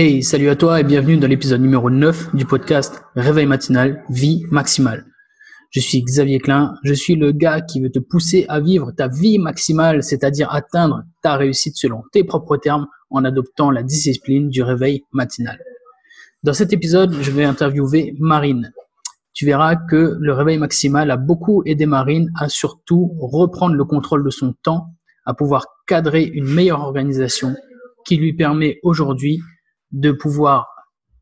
Hey, salut à toi et bienvenue dans l'épisode numéro 9 du podcast Réveil matinal, vie maximale. Je suis Xavier Klein, je suis le gars qui veut te pousser à vivre ta vie maximale, c'est-à-dire atteindre ta réussite selon tes propres termes en adoptant la discipline du réveil matinal. Dans cet épisode, je vais interviewer Marine. Tu verras que le réveil maximal a beaucoup aidé Marine à surtout reprendre le contrôle de son temps, à pouvoir cadrer une meilleure organisation qui lui permet aujourd'hui de pouvoir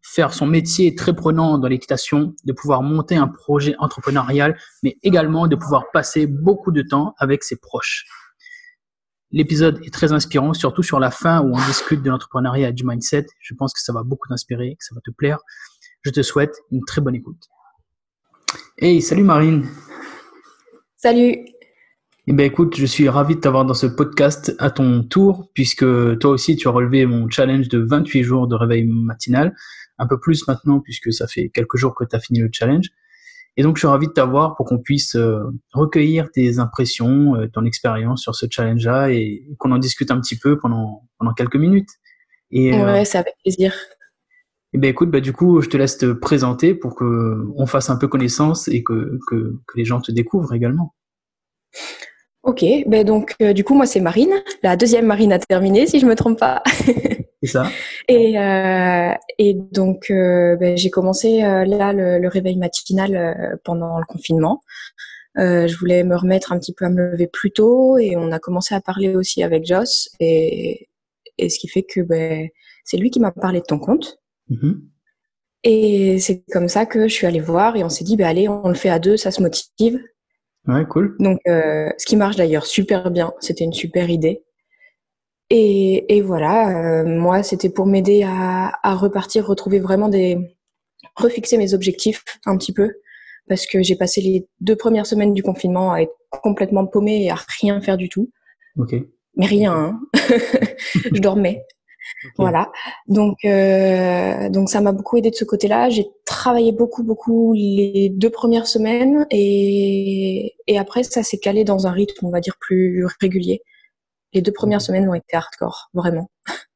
faire son métier très prenant dans l'équitation, de pouvoir monter un projet entrepreneurial, mais également de pouvoir passer beaucoup de temps avec ses proches. L'épisode est très inspirant, surtout sur la fin où on discute de l'entrepreneuriat et du mindset. Je pense que ça va beaucoup t'inspirer, que ça va te plaire. Je te souhaite une très bonne écoute. Hey, salut Marine. Salut. Eh bien, écoute, je suis ravi de t'avoir dans ce podcast à ton tour, puisque toi aussi, tu as relevé mon challenge de 28 jours de réveil matinal. Un peu plus maintenant, puisque ça fait quelques jours que tu as fini le challenge. Et donc, je suis ravi de t'avoir pour qu'on puisse euh, recueillir tes impressions, euh, ton expérience sur ce challenge-là et, qu'on en discute un petit peu pendant, pendant quelques minutes. Et, euh, ouais, ça avec plaisir. Eh bien, écoute, bah, du coup, je te laisse te présenter pour qu'on fasse un peu connaissance et que, que, que les gens te découvrent également. Ok, ben donc euh, du coup moi c'est Marine, la deuxième Marine à terminer si je me trompe pas. c'est ça. Et, euh, et donc euh, ben, j'ai commencé là le, réveil matinal pendant le confinement. je voulais me remettre un petit peu à me lever plus tôt et on a commencé à parler aussi avec Joss et, et ce qui fait que ben, c'est lui qui m'a parlé de ton compte. Mm-hmm. Et c'est comme ça que je suis allée voir et on s'est dit ben allez on le fait à deux, ça se motive. Ouais, cool. Donc, euh, ce qui marche d'ailleurs super bien. C'était une super idée. Et, et voilà, euh, moi, c'était pour m'aider à, à, repartir, retrouver vraiment des. refixer mes objectifs un petit peu. Parce que j'ai passé les deux premières semaines du confinement à être complètement paumée et à rien faire du tout. Ok. Mais rien, hein. je dormais. Voilà. Donc, euh, donc ça m'a beaucoup aidé de ce côté-là. J'ai travaillé beaucoup, beaucoup les deux premières semaines et, et après ça s'est calé dans un rythme, on va dire, plus régulier. Les deux premières semaines ont été hardcore, vraiment.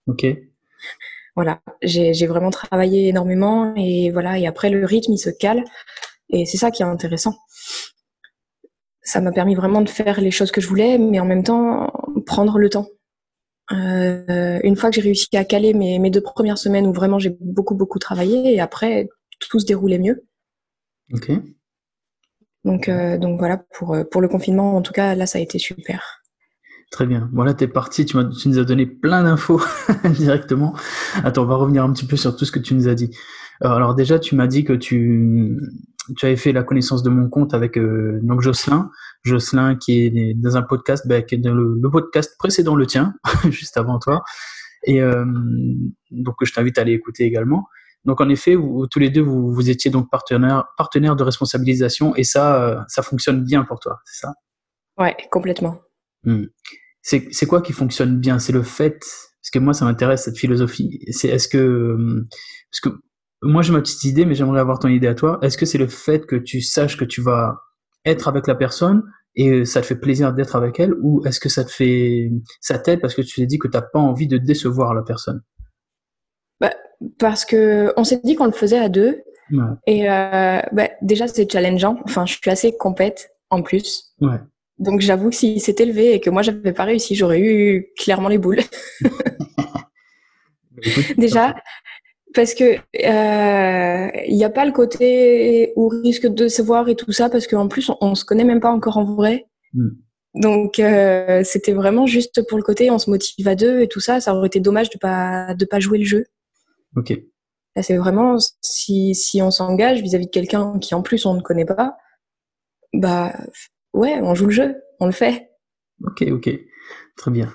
Ok. Voilà. J'ai vraiment travaillé énormément et voilà. Et après le rythme, il se cale et c'est ça qui est intéressant. Ça m'a permis vraiment de faire les choses que je voulais, mais en même temps prendre le temps une fois que j'ai réussi à caler mes, mes, deux premières semaines où vraiment j'ai beaucoup beaucoup travaillé et après tout se déroulait mieux. Ok. Donc, euh, donc voilà, pour, euh, pour le confinement, en tout cas, là, ça a été super. Très bien. Voilà, t'es parti, tu, tu, nous as donné plein d'infos directement. Attends, on va revenir un petit peu sur tout ce que tu nous as dit. Alors déjà, tu m'as dit que tu, tu avais fait la connaissance de mon compte avec euh, donc Jocelyn. Jocelyn qui est dans un podcast, bah, qui est dans le, podcast précédent le tien, juste avant toi. Et euh, donc je t'invite à aller écouter également. Donc en effet, vous, tous les deux, vous, vous étiez donc partenaires partenaire de responsabilisation et ça, euh, ça fonctionne bien pour toi, c'est ça? Ouais, complètement. Hmm. C'est quoi qui fonctionne bien? C'est le fait, parce que moi ça m'intéresse cette philosophie. C'est est-ce que parce que moi j'ai ma petite idée, mais j'aimerais avoir ton idée à toi. Est-ce que c'est le fait que tu saches que tu vas être avec la personne et ça te fait plaisir d'être avec elle, ou est-ce que ça te fait ça t'aide parce que tu t'es dit que t'as pas envie de décevoir la personne? Bah, parce que on s'est dit qu'on le faisait à deux. Ouais. Et euh, bah, déjà c'est challengeant. Enfin, je suis assez compète en plus. Ouais. Donc j'avoue que s'il s'était levé et que moi j'avais pas réussi, j'aurais eu clairement les boules. déjà, parce que il euh, n'y a pas le côté où on risque de se voir et tout ça parce qu'en plus on, on, se connaît même pas encore en vrai. Mm. Donc euh, c'était vraiment juste pour le côté on se motive à deux et tout ça. Ça aurait été dommage de pas de pas jouer le jeu. Ok. Là c'est vraiment si si on s'engage vis-à-vis de quelqu'un qui en plus on ne connaît pas, bah ouais on joue le jeu, on le fait. Ok ok très bien.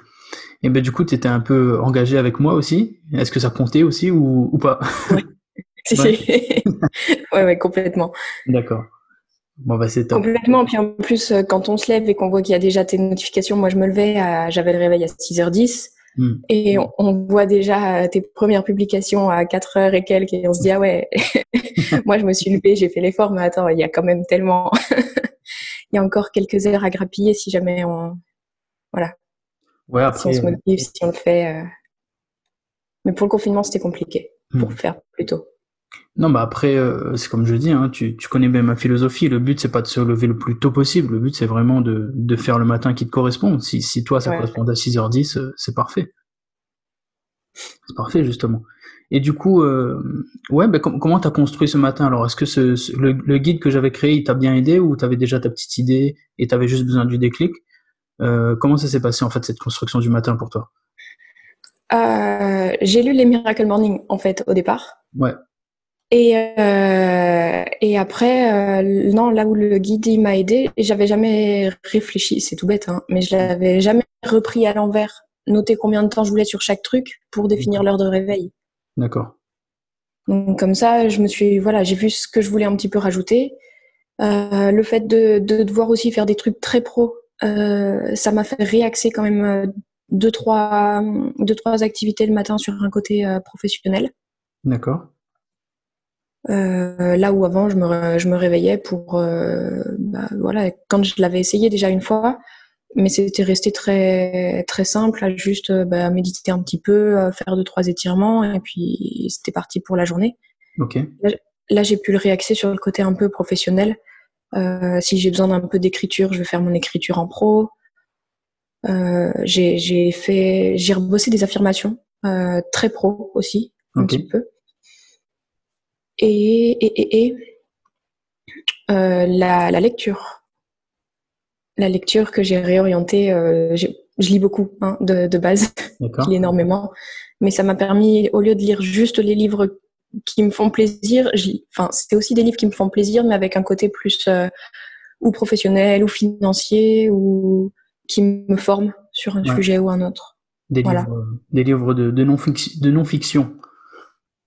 Et ben du coup, tu étais un peu engagé avec moi aussi. Est-ce que ça comptait aussi ou, ou pas? Oui, ouais. ouais, complètement. D'accord. Bon, bah, c'est top. Complètement. Puis en plus, euh, quand on se lève et qu'on voit qu'il y a déjà tes notifications, moi je me levais, j'avais le réveil à 6h10. Hmm. Et on, voit déjà euh, tes premières publications à 4 h et quelques et on se dit ah ouais, moi je me suis levée, j'ai fait l'effort, mais attends, il y a quand même tellement, il y a encore quelques heures à grappiller si jamais on, voilà, Ouais, après, si on se motive, si on le fait. Euh. Mais pour le confinement, c'était compliqué. pour hmm. faire plus tôt. Non, bah après, euh, c'est comme je dis, hein, tu, tu, connais bien ma philosophie. Le but, c'est pas de se lever le plus tôt possible. Le but, c'est vraiment de, de, faire le matin qui te correspond. Si, si toi, ça correspond à 6h10, euh, c'est parfait. C'est parfait, justement. Et du coup, euh, ouais, bah, com comment t'as construit ce matin? Alors, est-ce que ce, le, le, guide que j'avais créé, il t'a bien aidé ou t'avais déjà ta petite idée et t'avais juste besoin du déclic? Euh, Comment ça s'est passé, en fait, cette construction du matin pour toi? Euh, J'ai lu les Miracle Morning, en fait, au départ. Ouais. Et, euh, et après, non, là où le guide m'a aidé, j'avais jamais réfléchi, c'est tout bête, hein, mais je l'avais jamais repris à l'envers, noté combien de temps je voulais sur chaque truc pour définir l'heure de réveil. D'accord. Donc comme ça, je me suis, voilà, j'ai vu ce que je voulais un petit peu rajouter. Euh, le fait de, de, devoir aussi faire des trucs très pro, ça m'a fait réaxer quand même euh, deux trois, deux, trois activités le matin sur un côté euh, professionnel. D'accord. Euh, là où avant je me, je me réveillais pour euh, bah, voilà quand je l'avais essayé déjà une fois mais c'était resté très très simple à juste bah, méditer un petit peu faire deux trois étirements et puis c'était parti pour la journée ok là, j'ai pu le réaxer sur le côté un peu professionnel euh, si j'ai besoin d'un peu d'écriture je vais faire mon écriture en pro. Euh, j'ai fait j'ai rebossé des affirmations euh, très pro aussi un petit peu. Et, et, et, euh, la, la, lecture. La lecture que j'ai réorientée, euh, je lis beaucoup hein, de, de, base, je lis énormément, mais ça m'a permis, au lieu de lire juste les livres qui me font plaisir, enfin, c'était aussi des livres qui me font plaisir, mais avec un côté plus euh, ou professionnel ou financier ou qui me forment sur un sujet ou un autre. Des livres, des livres de, de non-fiction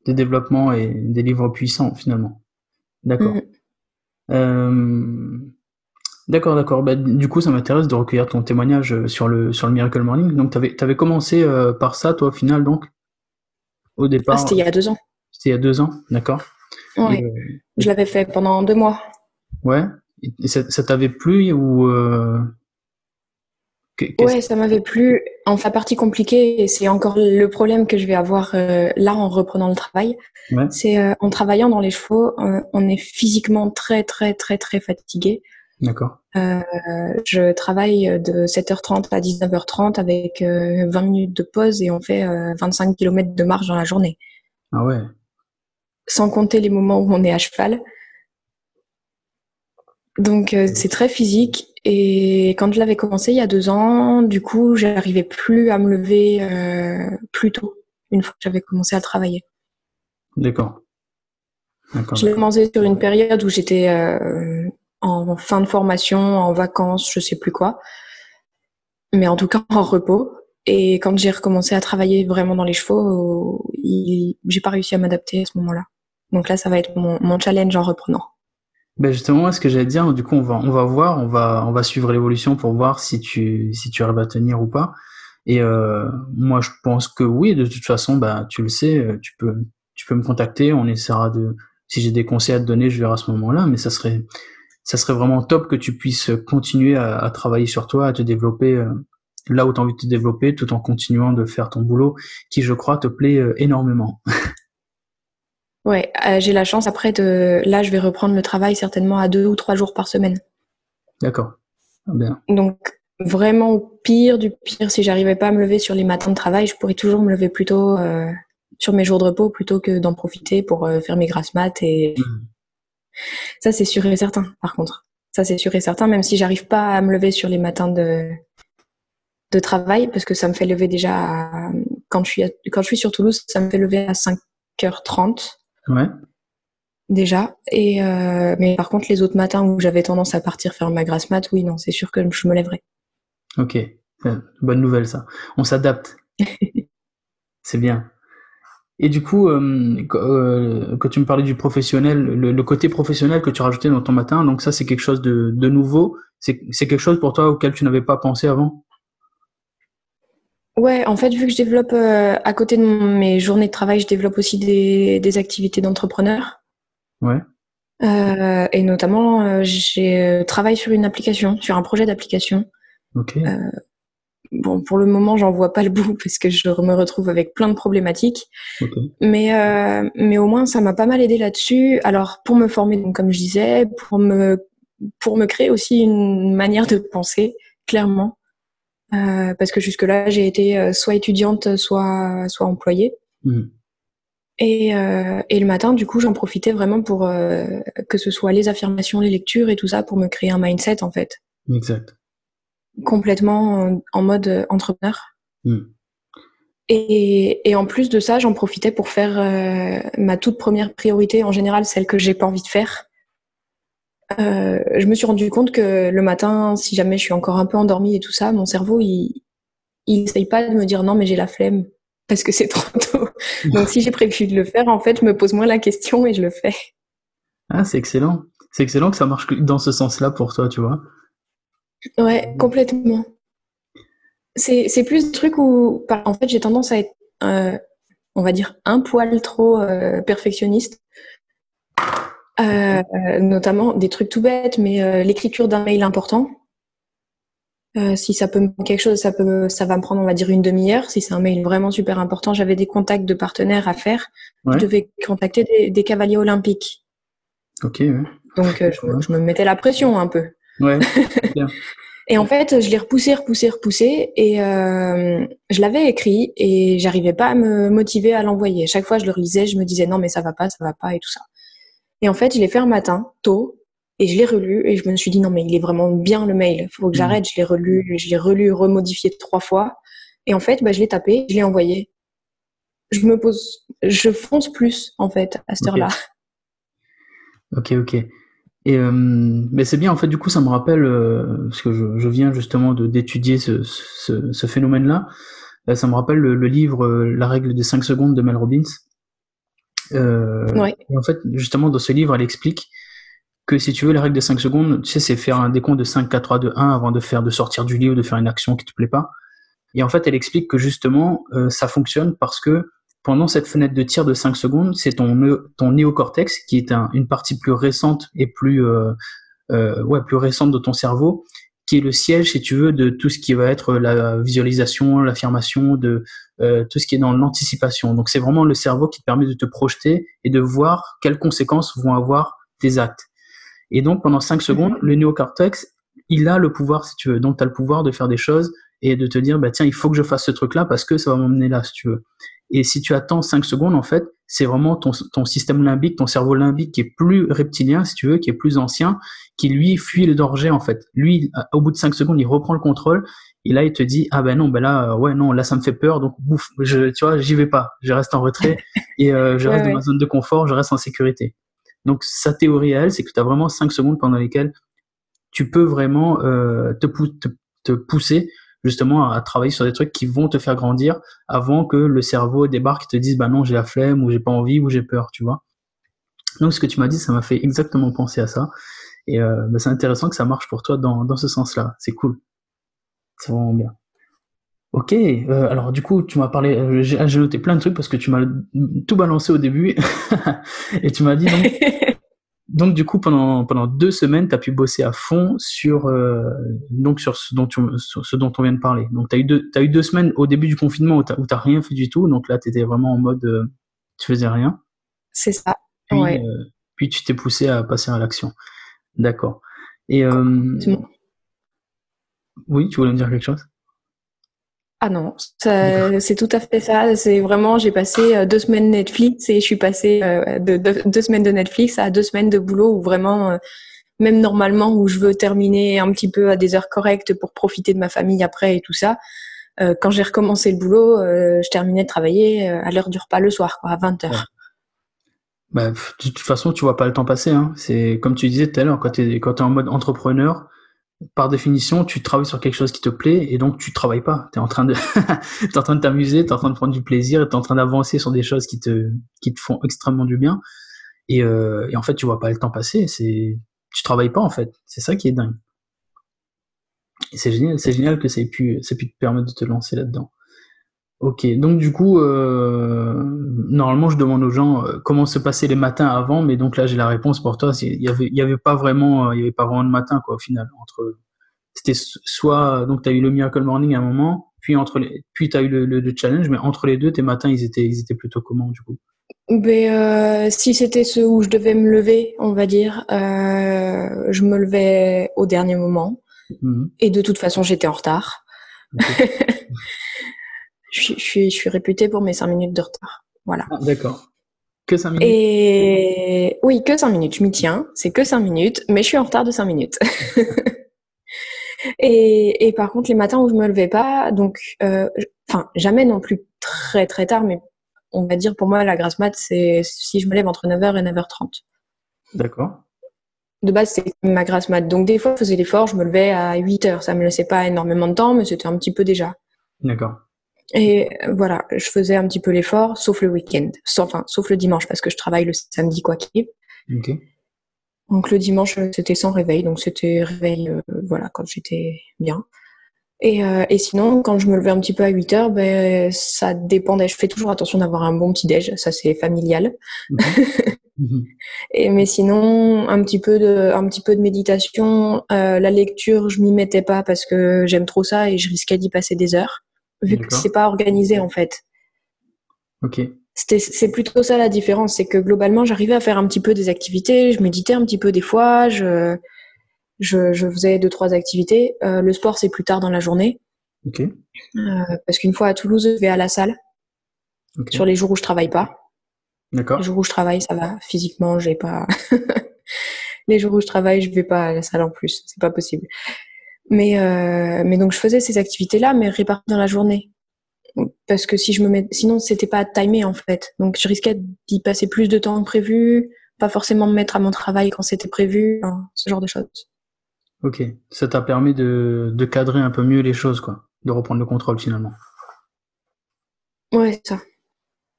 de développement et des livres puissants finalement. D'accord. Mm. Euh, d'accord, d'accord. Bah, du coup, ça m'intéresse de recueillir ton témoignage euh, sur le, sur le Miracle Morning. Donc, tu avais, avais, commencé euh, par ça, toi, au final, donc? Au départ ah, C'était il y a deux ans. C'était il y a deux ans, d'accord? Oui. Je l'avais fait pendant deux mois. Ouais. Et ça, ça t'avait plu ou Ouais, ça m'avait plu. Enfin, partie compliquée, et c'est encore le problème que je vais avoir euh, là en reprenant le travail. C'est euh, en travaillant dans les chevaux, euh, on est physiquement très, très, très, très fatigué. D'accord. je travaille de 7h30 à 19h30 avec 20 minutes de pause et on fait 25 km de marche dans la journée. Ah ouais. Sans compter les moments où on est à cheval. Donc c'est très physique et quand je l'avais commencé il y a deux ans, du coup, j'arrivais plus à me lever euh, plus tôt, une fois que j'avais commencé à travailler. D'accord. Je l'ai commencé sur une période où j'étais euh, en fin de formation, en vacances, je sais plus quoi. Mais en tout cas en repos. Et quand j'ai recommencé à travailler vraiment dans les chevaux, j'ai pas réussi à m'adapter à ce moment-là. Donc là, ça va être mon challenge en reprenant. Ben justement, ce que j'allais dire, du coup, on va, on va voir, on va, on va suivre l'évolution pour voir si tu, si tu arrives à tenir ou pas. Et euh, moi, je pense que oui. De toute façon, bah, tu le sais, euh, tu peux, tu peux me contacter. On essaiera de, si j'ai des conseils à te donner, je verrai à ce moment-là. Mais ça serait, ça serait vraiment top que tu puisses continuer à, à travailler sur toi, à te développer euh, là où tu as envie de te développer, tout en continuant de faire ton boulot, qui, je crois, te plaît euh, énormément. Ouais, euh, j'ai la chance après de. Là, je vais reprendre le travail certainement à deux ou trois jours par semaine. D'accord. Ah, bien. Donc, vraiment au pire du pire, si j'arrivais pas à me lever sur les matins de travail, je pourrais toujours me lever plutôt euh, sur mes jours de repos plutôt que d'en profiter pour euh, faire mes grasses maths. Et mmh. ça, c'est sûr et certain, par contre. Ça, c'est sûr et certain, même si j'arrive pas à me lever sur les matins de, de travail, parce que ça me fait lever déjà quand je suis quand je suis sur Toulouse, ça me fait lever à 5h30 Ouais. Déjà. Et euh, mais par contre, les autres matins où j'avais tendance à partir faire ma grasse mat, oui, non, c'est sûr que je me lèverai. Ok, bonne nouvelle ça. On s'adapte. c'est bien. Et du coup, euh, euh, quand tu me parlais du professionnel, le, côté professionnel que tu rajoutais dans ton matin, donc ça c'est quelque chose de, de nouveau. C'est quelque chose pour toi auquel tu n'avais pas pensé avant? Ouais, en fait, vu que je développe euh, à côté de mes journées de travail, je développe aussi des, des activités d'entrepreneur. Ouais. Euh, et notamment, euh, j'ai travaillé sur une application, sur un projet d'application. Ok. bon, pour le moment, j'en vois pas le bout parce que je me retrouve avec plein de problématiques. Mais, euh, mais au moins, ça m'a pas mal aidé là-dessus. Alors, pour me former, donc, comme je disais, pour me, pour me créer aussi une manière de penser, clairement. Euh, parce que jusque-là, j'ai été euh, soit étudiante, soit, soit employée. Mmh. Et, euh, et, le matin, du coup, j'en profitais vraiment pour euh, que ce soit les affirmations, les lectures et tout ça pour me créer un mindset, en fait. Exact complètement en, mode entrepreneur. Hmm. Et, en plus de ça, j'en profitais pour faire euh, ma toute première priorité, en général celle que j'ai pas envie de faire. Euh, je me suis rendu compte que le matin, si jamais je suis encore un peu endormie et tout ça, mon cerveau, il, il essaye pas de me dire non, mais j'ai la flemme parce que c'est trop tôt. Donc si j'ai prévu de le faire, en fait, je me pose moins la question et je le fais. Ah, c'est excellent. C'est excellent que ça marche dans ce sens-là pour toi, tu vois. Ouais, complètement. C'est plus le truc où, en fait, j'ai tendance à être, euh, on va dire, un poil trop euh, perfectionniste. Euh, notamment des trucs tout bêtes, mais l'écriture d'un mail important. si ça peut me quelque chose, ça peut, ça va me prendre, on va dire, une demi-heure. Si c'est un mail vraiment super important, j'avais des contacts de partenaires à faire. Je devais contacter des, cavaliers olympiques. Ok. Ouais. Donc je, je, me mettais la pression un peu. Ouais. et en fait, je l'ai repoussé, repoussé, repoussé, et euh, je l'avais écrit et j'arrivais pas à me motiver à l'envoyer. Chaque fois, je le relisais, je me disais non mais ça va pas, ça va pas et tout ça. Et en fait, je l'ai fait un matin, tôt, et je l'ai relu et je me suis dit non mais il est vraiment bien le mail, il faut que mm. j'arrête. Je l'ai relu, je l'ai relu, remodifié trois fois, et en fait, bah, je l'ai tapé, je l'ai envoyé. Je me pose, je fonce plus en fait à cette heure-là. Ok, ok. Et euh, mais c'est bien en fait du coup ça me rappelle euh, parce que je, je viens justement de d'étudier ce, ce, ce phénomène-là. Euh, ça me rappelle le, livre La règle des 5 secondes de Mel Robbins. Euh, Et en fait justement dans ce livre elle explique que si tu veux la règle des 5 secondes, tu sais c'est faire un décompte de 5, 4, 3, 2, 1 avant de faire de sortir du lit ou de faire une action qui te plaît pas. Et en fait elle explique que justement ça fonctionne parce que pendant cette fenêtre de tir de 5 secondes, c'est ton, ton néocortex, qui est une partie plus récente et plus, euh, euh, ouais, plus récente de ton cerveau, qui est le siège, si tu veux, de tout ce qui va être la visualisation, l'affirmation, de euh, tout ce qui est dans l'anticipation. Donc c'est vraiment le cerveau qui te permet de te projeter et de voir quelles conséquences vont avoir tes actes. Et donc pendant 5 secondes, le néocortex, il a le pouvoir, si tu veux. Donc tu as le pouvoir de faire des choses et de te dire, bah tiens, il faut que je fasse ce truc-là parce que ça va m'emmener là, si tu veux. Et si tu attends 5 secondes, en fait, c'est vraiment ton, ton, système limbique, ton cerveau limbique qui est plus reptilien, si tu veux, qui est plus ancien, qui lui fuit le danger, en fait. Lui, au bout de 5 secondes, il reprend le contrôle, et là, il te dit, ah ben non, ben là, euh, ouais, non, là, ça me fait peur, donc, bouf, je, tu vois, j'y vais pas. Je reste en retrait, et euh, je reste dans ma zone de confort, je reste en sécurité. Donc, sa théorie à elle, c'est que tu as vraiment 5 secondes pendant lesquelles tu peux vraiment euh, te, te, te pousser justement à travailler sur des trucs qui vont te faire grandir avant que le cerveau débarque et te dise bah non j'ai la flemme ou j'ai pas envie ou j'ai peur tu vois. Donc ce que tu m'as dit ça m'a fait exactement penser à ça. Et euh, bah, c'est intéressant que ça marche pour toi dans, dans ce sens là c'est cool. C'est vraiment bien. Ok euh, alors du coup tu m'as parlé euh, j'ai noté plein de trucs parce que tu m'as tout balancé au début. Et tu m'as dit donc du coup pendant pendant deux semaines tu as pu bosser à fond sur euh, donc sur ce dont tu, ce dont on vient de parler. Donc tu as eu deux as eu deux semaines au début du confinement où tu n'as rien fait du tout. Donc là tu étais vraiment en mode euh, tu faisais rien. C'est ça. Puis, ouais. euh, puis tu t'es poussé à passer à l'action. D'accord. Et euh, oui tu voulais me dire quelque chose? Ah non, c'est tout à fait ça. C'est vraiment, j'ai passé euh, deux semaines Netflix et je suis passée euh, de, deux semaines de Netflix à deux semaines de boulot où vraiment, euh, même normalement, où je veux terminer un petit peu à des heures correctes pour profiter de ma famille après et tout ça. quand j'ai recommencé le boulot, je terminais de travailler à l'heure du repas le soir, quoi, à 20 heures. Bah, de toute façon, tu vois pas le temps passer. Hein. C'est comme tu disais tout à l'heure, quand tu es, es en mode entrepreneur, par définition, tu travailles sur quelque chose qui te plaît et donc tu travailles pas. Tu es en train de es en train de t'amuser, tu es en train de prendre du plaisir, tu es en train d'avancer sur des choses qui te qui te font extrêmement du bien et, euh, et en fait, tu vois pas le temps passer, c'est tu travailles pas en fait. C'est ça qui est dingue. c'est génial, c'est génial que ça ait pu ça ait pu te permettre de te lancer là-dedans. Ok, donc du coup, euh, normalement, je demande aux gens euh, comment se passaient les matins avant, mais donc là, j'ai la réponse pour toi. Il y avait, il y avait pas vraiment, euh, il y avait pas vraiment de matin quoi au final entre c'était soit donc tu as eu le Miracle Morning à un moment, puis entre les, puis tu as eu le, le, challenge, mais entre les deux, tes matins, ils étaient, ils étaient plutôt comment du coup? Ben, si c'était ceux où je devais me lever, on va dire, je me levais au dernier moment. Mhm. Et de toute façon, j'étais en retard. je, suis, je suis réputée pour mes 5 minutes de retard. Voilà. Ah, D'accord. Que 5 minutes Et oui, que 5 minutes. Je m'y tiens. C'est que 5 minutes, mais je suis en retard de 5 minutes. et, et, par contre, les matins où je me levais pas, donc, euh, enfin, jamais non plus très très tard, mais on va dire pour moi, la grasse mat, c'est si je me lève entre 9h et 9h30. D'accord. De base, c'est ma grasse mat. Donc, des fois, je faisais l'effort, je me levais à 8h. Ça me laissait pas énormément de temps, mais c'était un petit peu déjà. D'accord. Et voilà, je faisais un petit peu l'effort, sauf le week-end. Enfin, sauf le dimanche, parce que je travaille le samedi, quoi qu'il Ok. Donc, le dimanche, c'était sans réveil. Donc, c'était réveil, euh, voilà, quand j'étais bien. Et, euh, et, sinon, quand je me levais un petit peu à 8 heures, ben, ça dépendait. Je fais toujours attention d'avoir un bon petit déj. Ça, c'est familial. Mhm. Mhm. et, mais sinon, un petit peu de, un petit peu de méditation. Euh, la lecture, je m'y mettais pas parce que j'aime trop ça et je risquais d'y passer des heures, vu que c'est pas organisé en fait. Ok. C'est plutôt ça la différence, c'est que globalement, j'arrivais à faire un petit peu des activités, je méditais un petit peu des fois, je, je, je faisais deux trois activités. Euh, le sport c'est plus tard dans la journée. Okay. Euh, parce qu'une fois à Toulouse, je vais à la salle. Okay. Sur les jours où je travaille pas. D'accord. Les jours où je travaille, ça va. Physiquement, j'ai pas. les jours où je travaille, je vais pas à la salle en plus. C'est pas possible. Mais euh, mais donc je faisais ces activités là, mais réparties dans la journée. Parce que si je me mets, sinon c'était pas timé en fait. Donc je risquais d'y passer plus de temps que prévu, pas forcément me mettre à mon travail quand c'était prévu, hein, ce genre de choses. Ok, ça t'a permis de, de, cadrer un peu mieux les choses, quoi, de reprendre le contrôle finalement. Ouais, ça.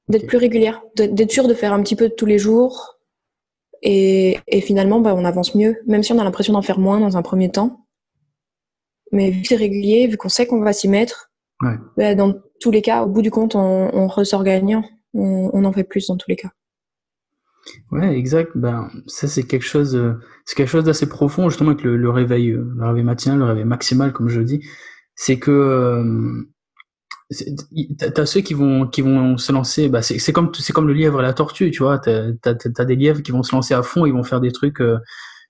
D'être plus régulière, d'être sûr de faire un petit peu tous les jours, et, et finalement, bah, on avance mieux, même si on a l'impression d'en faire moins dans un premier temps. Mais vu que c'est régulier, vu qu'on sait qu'on va s'y mettre, ouais. bah, dans tous les cas, au bout du compte, on, on ressort gagnant. On, on en fait plus dans tous les cas. Ouais, exact. Ben, ça c'est quelque chose, euh, c'est quelque chose d'assez profond justement avec le, le, réveil, euh, le réveil matinal, le réveil maximal, comme je dis. C'est que euh, t'as ceux qui vont qui vont se lancer. Bah, c'est comme c'est comme le lièvre et la tortue, tu vois. T'as as, des lièvres qui vont se lancer à fond, ils vont faire des trucs. Euh,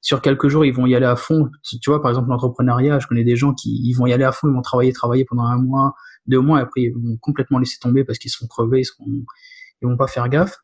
sur quelques jours, ils vont y aller à fond. Tu vois, par exemple, l'entrepreneuriat, je connais des gens qui ils vont y aller à fond, ils vont travailler, travailler pendant un mois, deux mois, et après ils vont complètement laisser tomber parce qu'ils sont crevés, ils seront, ils vont pas faire gaffe.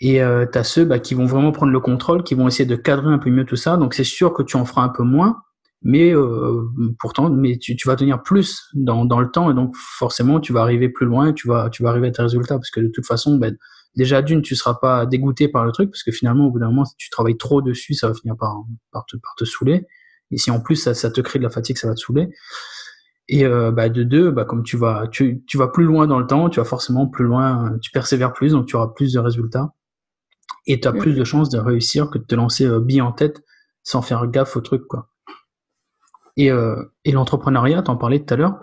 Et euh, tu as ceux bah, qui vont vraiment prendre le contrôle, qui vont essayer de cadrer un peu mieux tout ça. Donc c'est sûr que tu en feras un peu moins, mais euh, pourtant, mais tu, tu, vas tenir plus dans, dans le temps et donc forcément tu vas arriver plus loin, tu vas tu vas arriver à tes résultats parce que de toute façon, bah, déjà d'une, tu seras pas dégoûté par le truc parce que finalement au bout d'un moment, si tu travailles trop dessus, ça va finir par par te par saouler. Et si en plus ça, te crée de la fatigue, ça va te saouler. Et euh, bah, de deux, bah, comme tu vas, tu, tu vas plus loin dans le temps, tu vas forcément plus loin, tu persévères plus, donc tu auras plus de résultats et tu as plus de chances de réussir que de te lancer euh, bille en tête sans faire gaffe au truc quoi. Et, euh, et l'entrepreneuriat, t'en parlais tout à l'heure.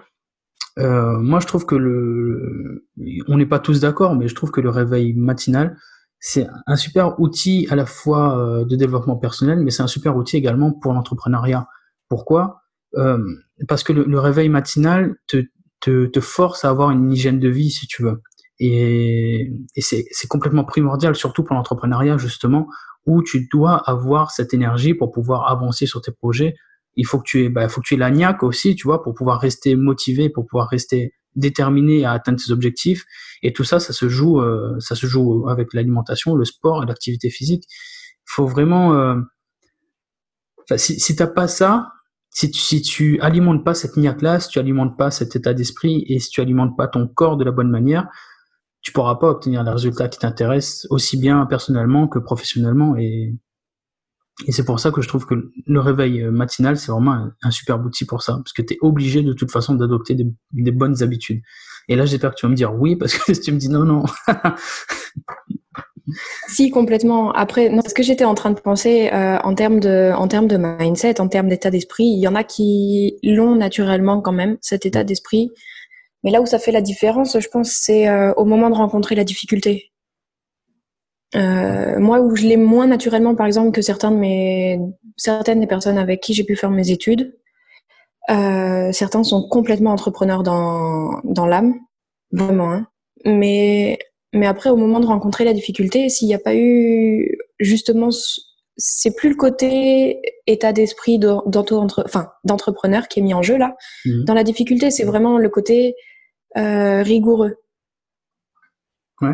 Euh, moi, je trouve que le, on n'est pas tous d'accord, mais je trouve que le réveil matinal, c'est un super outil à la fois euh, de développement personnel, mais c'est un super outil également pour l'entrepreneuriat. Pourquoi? Euh, Parce que le, réveil matinal te, te, force à avoir une hygiène de vie, si tu veux. Et c'est complètement primordial, surtout pour l'entrepreneuriat, justement, où tu dois avoir cette énergie pour pouvoir avancer sur tes projets. Il faut que tu aies, bah, faut que tu aies la niaque aussi, tu vois, pour pouvoir rester motivé, pour pouvoir rester déterminé à atteindre tes objectifs. Et tout ça, ça se joue, euh, ça se joue avec l'alimentation, le sport et l'activité physique. Il faut vraiment, euh, si, si t'as pas ça, si tu, si tu alimentes pas cette niaque-là, si tu alimentes pas cet état d'esprit et si tu alimentes pas ton corps de la bonne manière, tu pourras pas obtenir les résultats qui t'intéressent aussi bien personnellement que professionnellement et et c'est pour ça que je trouve que le réveil euh, matinal, c'est vraiment un, un, super outil pour ça, parce que tu es obligé de toute façon d'adopter des, bonnes habitudes. Et là, j'espère que tu vas me dire oui, parce que si tu me dis non, non. si, complètement. Après, non, ce que j'étais en train de penser euh, en termes de, en termes de mindset, en termes d'état d'esprit, il y en a qui l'ont naturellement quand même, cet état d'esprit. Mais là où ça fait la différence, je pense, c'est euh, au moment de rencontrer la difficulté. Euh, moi, où je l'ai moins naturellement, par exemple, que certains de mes, certaines des personnes avec qui j'ai pu faire mes études, Euh, certains sont complètement entrepreneurs dans, dans l'âme, vraiment. Hein. Mais, mais après, au moment de rencontrer la difficulté, s'il n'y a pas eu justement, c'est plus le côté état d'esprit d'entrepreneur qui est mis en jeu là. Mmh. Dans la difficulté, c'est vraiment le côté euh, rigoureux. Ouais.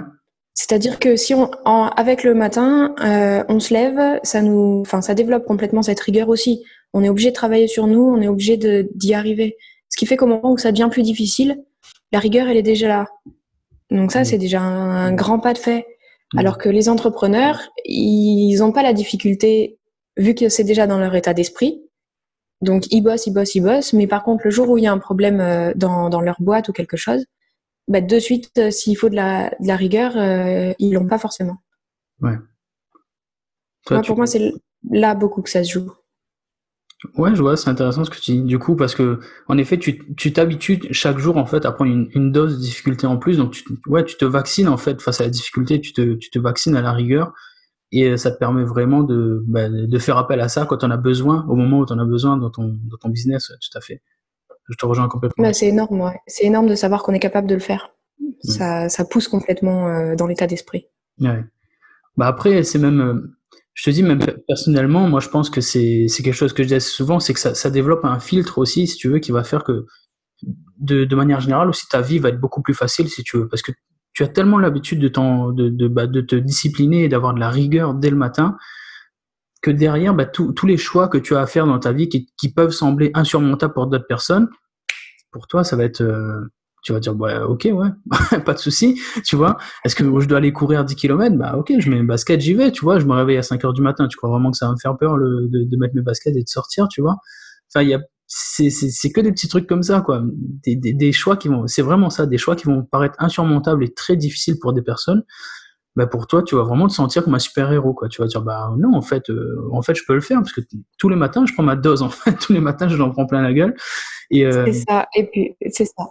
C'est-à-dire que si on, avec le matin, euh, on se lève, ça nous, enfin, ça développe complètement cette rigueur aussi. On est obligé de travailler sur nous, on est obligé d'y arriver. Ce qui fait qu'au moment où ça devient plus difficile, la rigueur, elle est déjà là. Donc ça, mmh. c'est déjà un, grand pas de fait. Mmh. Alors que les entrepreneurs, ils n'ont pas la difficulté, vu que c'est déjà dans leur état d'esprit. Donc ils bossent, ils bossent, ils bossent. Mais par contre, le jour où il y a un problème euh, dans, dans leur boîte ou quelque chose, bah, de suite, euh, s'il faut de la, de la rigueur, euh, ils l'ont pas forcément. Ouais. Pour moi, c'est là beaucoup que ça se joue. Ouais, je vois, c'est intéressant ce que tu dis. Du coup, parce que, en effet, tu t'habitues chaque jour, en fait, à prendre une, une, dose de difficulté en plus. Donc, tu, ouais, tu te vaccines, en fait, face à la difficulté, tu te, tu te vaccines à la rigueur. Et euh, ça te permet vraiment de, bah, de faire appel à ça quand on a besoin, au moment où tu en as besoin dans ton, dans ton business, tout à fait. Je te rejoins complètement. Bah, c'est énorme, ouais. C'est énorme de savoir qu'on est capable de le faire. Mm. Ça, ça pousse complètement euh, dans l'état d'esprit. Ouais. Bah après, c'est même, euh, je te dis même personnellement, moi je pense que c'est quelque chose que je dis assez souvent, c'est que ça, ça développe un filtre aussi, si tu veux, qui va faire que de, de manière générale aussi ta vie va être beaucoup plus facile, si tu veux, parce que tu as tellement l'habitude de, de, de, bah, de te discipliner et d'avoir de la rigueur dès le matin que derrière, bah, tous les choix que tu as à faire dans ta vie qui, peuvent sembler insurmontables pour d'autres personnes, pour toi, ça va être, euh, tu vas dire, bah, ok, ouais, pas de souci, tu vois. Est-ce que je dois aller courir 10 km Bah, ok, je mets mes baskets, j'y vais, tu vois. Je me réveille à 5 heures du matin. Tu crois vraiment que ça va me faire peur de, mettre mes baskets et de sortir, tu vois? Enfin, il y a, c'est, que des petits trucs comme ça, quoi. Des choix qui vont, c'est vraiment ça, des choix qui vont paraître insurmontables et très difficiles pour des personnes bah pour toi, tu vas vraiment te sentir comme un super héros, quoi. Tu vas dire, bah non, en fait, euh, en fait, je peux le faire parce que tous les matins, je prends ma dose. En fait, tous les matins, je l'en prends plein la gueule. Et euh, c'est ça. Et puis c'est ça.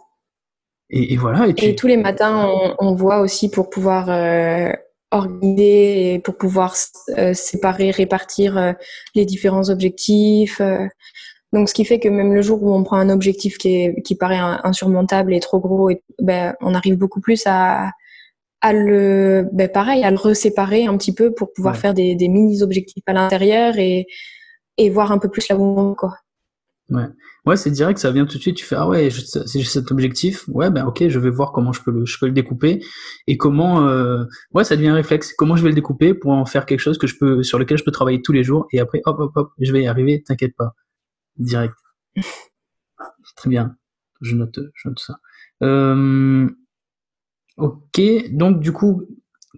Et, voilà. Et, tous les matins, on, on, voit aussi pour pouvoir euh, organiser et pour pouvoir séparer, répartir les différents objectifs. donc, ce qui fait que même le jour où on prend un objectif qui, est, qui paraît insurmontable et trop gros, et, ben, on arrive beaucoup plus à à le, ben pareil, à le reséparer un petit peu pour pouvoir faire des, des mini objectifs à l'intérieur et, et voir un peu plus là où on quoi. Ouais, ouais, c'est direct, ça vient tout de suite. Tu fais ah ouais, j'ai cet objectif. Ouais, ben ok, je vais voir comment je peux le, je peux le découper et comment. Euh, ouais, ça devient un réflexe. Comment je vais le découper pour en faire quelque chose que je peux, sur lequel je peux travailler tous les jours et après hop hop hop, je vais y arriver. T'inquiète pas, direct. Très bien, je note, je note ça. Euh, Ok, donc du coup,